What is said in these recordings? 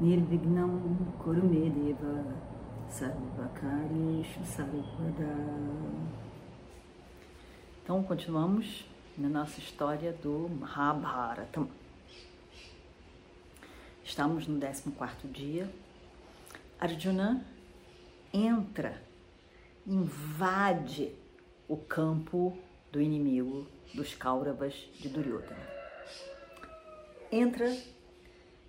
Nirvignam Kurumedeva Sarvakarishu Sarvada Então continuamos na nossa história do Mahabharata. Estamos no 14 dia. Arjuna entra, invade o campo do inimigo dos Kauravas de Duryodhana. Entra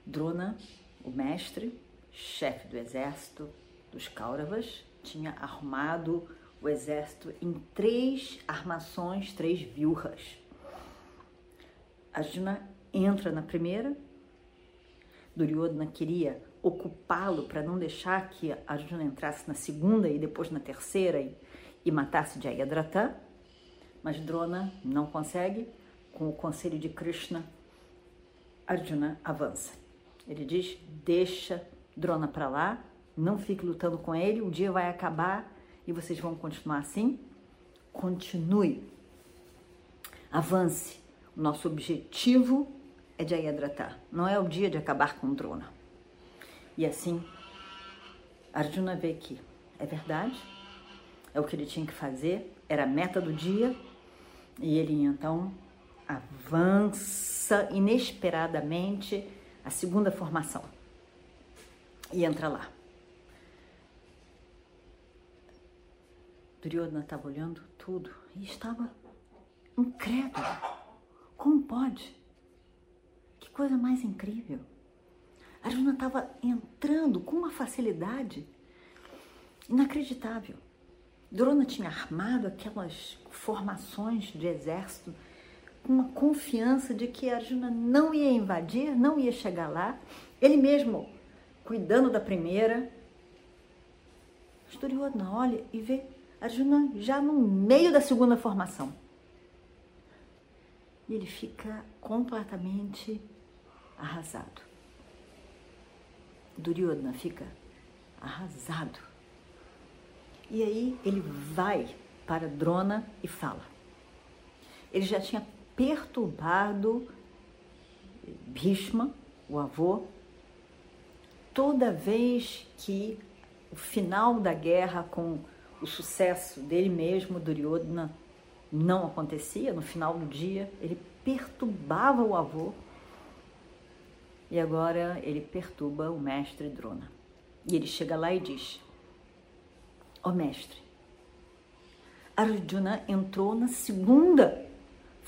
Drona, o mestre, chefe do exército dos Kauravas, tinha arrumado o exército em três armações, três viúvas. Arjuna entra na primeira, Duryodhana queria ocupá-lo para não deixar que Arjuna entrasse na segunda e depois na terceira e, e matasse Jayadratha, mas Drona não consegue. Com o conselho de Krishna, Arjuna avança. Ele diz: deixa Drona para lá, não fique lutando com ele, o dia vai acabar e vocês vão continuar assim. Continue, avance. O nosso objetivo é de Ayadratha, não é o dia de acabar com Drona. E assim, Arjuna vê que é verdade, é o que ele tinha que fazer, era a meta do dia, e ele então avança inesperadamente a segunda formação e entra lá. Duryodhana estava olhando tudo e estava incrédulo. Como pode? Que coisa mais incrível. Arjuna estava entrando com uma facilidade inacreditável. Drona tinha armado aquelas formações de exército uma confiança de que Arjuna não ia invadir, não ia chegar lá. Ele mesmo cuidando da primeira. Duryodhana olha e vê Arjuna já no meio da segunda formação. E ele fica completamente arrasado. Duryodhana fica arrasado. E aí ele vai para Drona e fala. Ele já tinha perturbado Bhishma, o avô, toda vez que o final da guerra com o sucesso dele mesmo, Duryodhana, não acontecia, no final do dia, ele perturbava o avô e agora ele perturba o mestre Drona. E ele chega lá e diz: Ó oh, mestre, Arjuna entrou na segunda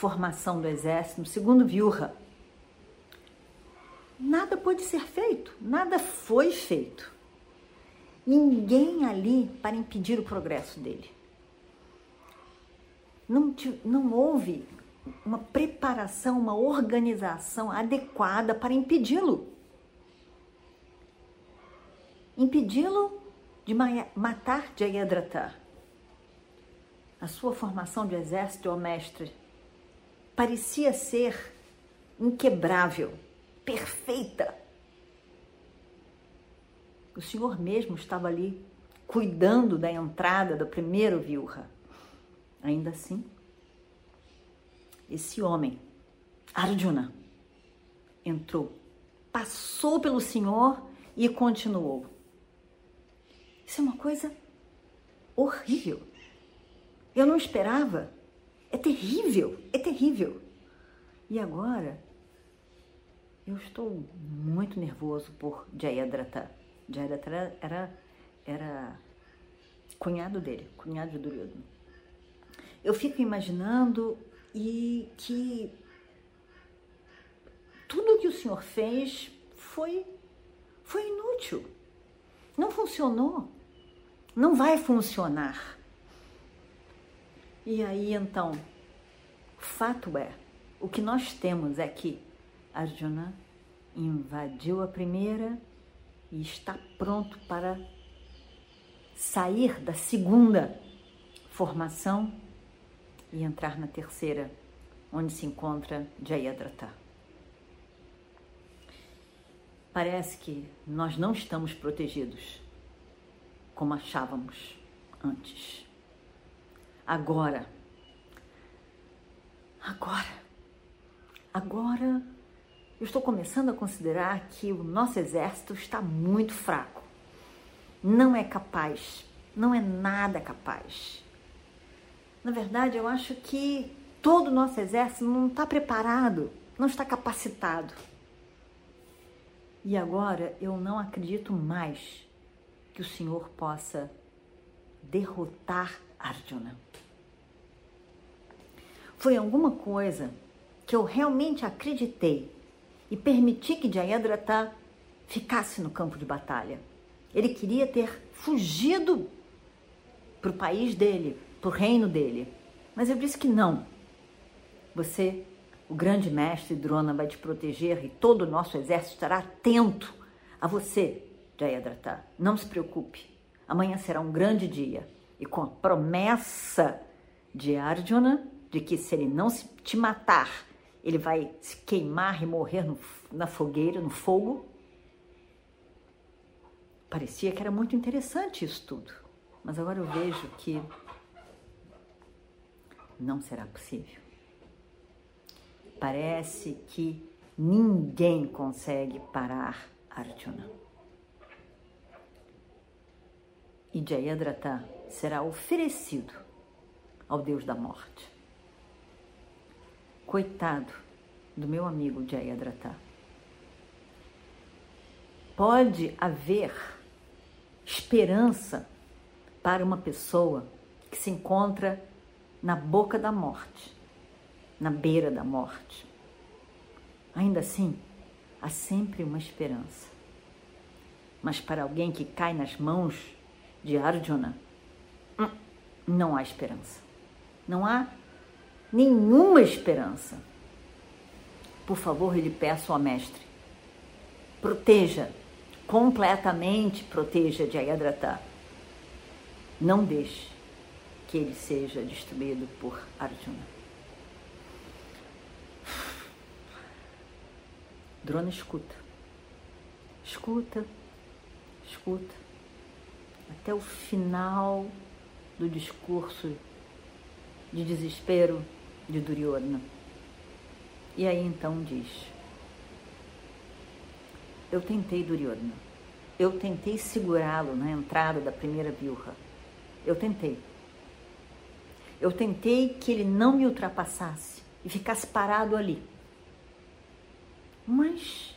formação do exército, segundo Vyuha. Nada pode ser feito, nada foi feito. Ninguém ali para impedir o progresso dele. Não, não houve uma preparação, uma organização adequada para impedi-lo. Impedi-lo de matar Jayadratha. A sua formação de exército, ó mestre, parecia ser inquebrável, perfeita. O senhor mesmo estava ali cuidando da entrada do primeiro viúva. Ainda assim, esse homem, Arjuna, entrou, passou pelo senhor e continuou. Isso é uma coisa horrível. Eu não esperava. É terrível, é terrível. E agora eu estou muito nervoso por Jayadratha. Jayadratha era, era cunhado dele, cunhado de Duryodhana. Eu fico imaginando e que tudo que o senhor fez foi foi inútil. Não funcionou. Não vai funcionar. E aí então, fato é, o que nós temos é que Arjuna invadiu a primeira e está pronto para sair da segunda formação e entrar na terceira, onde se encontra Jayadratha. Parece que nós não estamos protegidos como achávamos antes. Agora, agora, agora eu estou começando a considerar que o nosso exército está muito fraco. Não é capaz, não é nada capaz. Na verdade, eu acho que todo o nosso exército não está preparado, não está capacitado. E agora eu não acredito mais que o Senhor possa derrotar Arjuna. Foi alguma coisa que eu realmente acreditei e permiti que Jayadratha ficasse no campo de batalha. Ele queria ter fugido para o país dele, para o reino dele. Mas eu disse que não. Você o grande mestre Drona vai te proteger e todo o nosso exército estará atento a você, Jayadratha. Não se preocupe. Amanhã será um grande dia. E com a promessa de Arjuna de que se ele não se te matar, ele vai se queimar e morrer no, na fogueira, no fogo. Parecia que era muito interessante isso tudo. Mas agora eu vejo que não será possível. Parece que ninguém consegue parar Arjuna. E Jayadratha será oferecido ao Deus da morte. Coitado do meu amigo Jayadratha. Pode haver esperança para uma pessoa que se encontra na boca da morte na beira da morte. Ainda assim, há sempre uma esperança. Mas para alguém que cai nas mãos de Arjuna, hum, não há esperança. Não há nenhuma esperança. Por favor, lhe peço ao mestre, proteja, completamente proteja Jayadratha. Não deixe que ele seja destruído por Arjuna. Drona escuta. Escuta, escuta. Até o final do discurso de desespero de Duryodhana. E aí então diz: Eu tentei, Duryodhana. Eu tentei segurá-lo na entrada da primeira viúva. Eu tentei. Eu tentei que ele não me ultrapassasse e ficasse parado ali. Mas.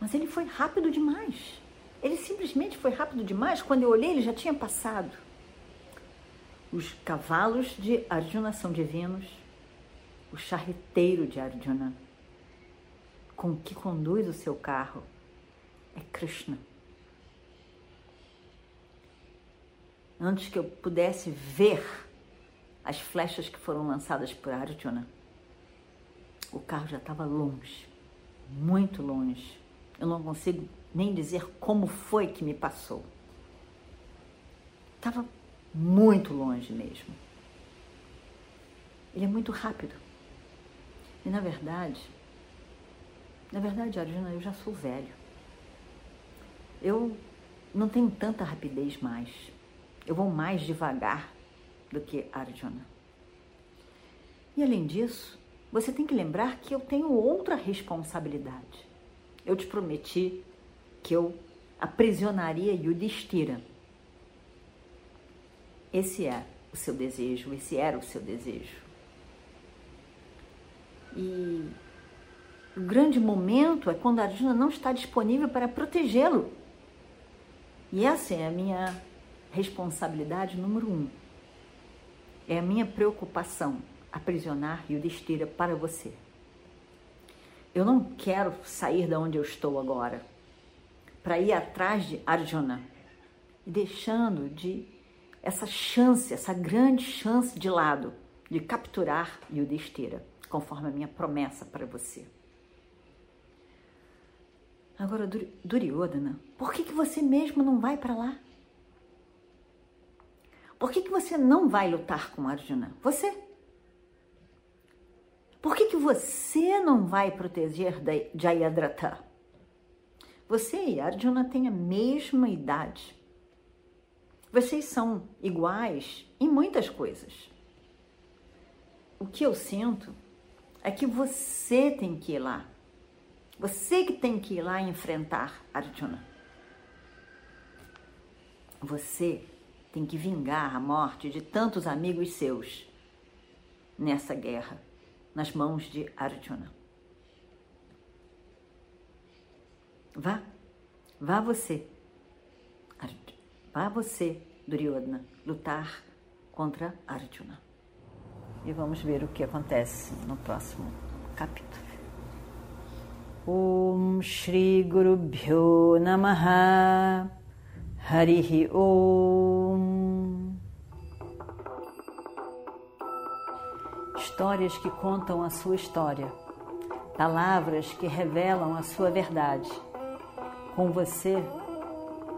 Mas ele foi rápido demais. Ele simplesmente foi rápido demais. Quando eu olhei, ele já tinha passado. Os cavalos de Arjuna são divinos. O charreteiro de Arjuna, com que conduz o seu carro, é Krishna. Antes que eu pudesse ver as flechas que foram lançadas por Arjuna, o carro já estava longe, muito longe. Eu não consigo nem dizer como foi que me passou. Estava muito longe mesmo. Ele é muito rápido. E na verdade, na verdade, Arjuna, eu já sou velho. Eu não tenho tanta rapidez mais. Eu vou mais devagar do que Arjuna. E além disso, você tem que lembrar que eu tenho outra responsabilidade. Eu te prometi que eu aprisionaria Yudhishthira. Esse é o seu desejo, esse era o seu desejo. E o grande momento é quando a Arjuna não está disponível para protegê-lo. E essa é a minha responsabilidade número um. É a minha preocupação aprisionar Yudhishthira para você. Eu não quero sair da onde eu estou agora para ir atrás de Arjuna deixando de essa chance, essa grande chance de lado de capturar Yudhishthira, conforme a minha promessa para você. Agora, Duryodhana, por que, que você mesmo não vai para lá? Por que, que você não vai lutar com Arjuna? Você. Por que, que você não vai proteger Jayadratha? Você e Arjuna têm a mesma idade. Vocês são iguais em muitas coisas. O que eu sinto é que você tem que ir lá. Você que tem que ir lá enfrentar Arjuna. Você tem que vingar a morte de tantos amigos seus nessa guerra, nas mãos de Arjuna. Vá, vá você, vá você, Duryodhana, lutar contra Arjuna. E vamos ver o que acontece no próximo capítulo. Om Shri Guru Bhyo Namaha Harihi Om. Histórias que contam a sua história, palavras que revelam a sua verdade. Com você,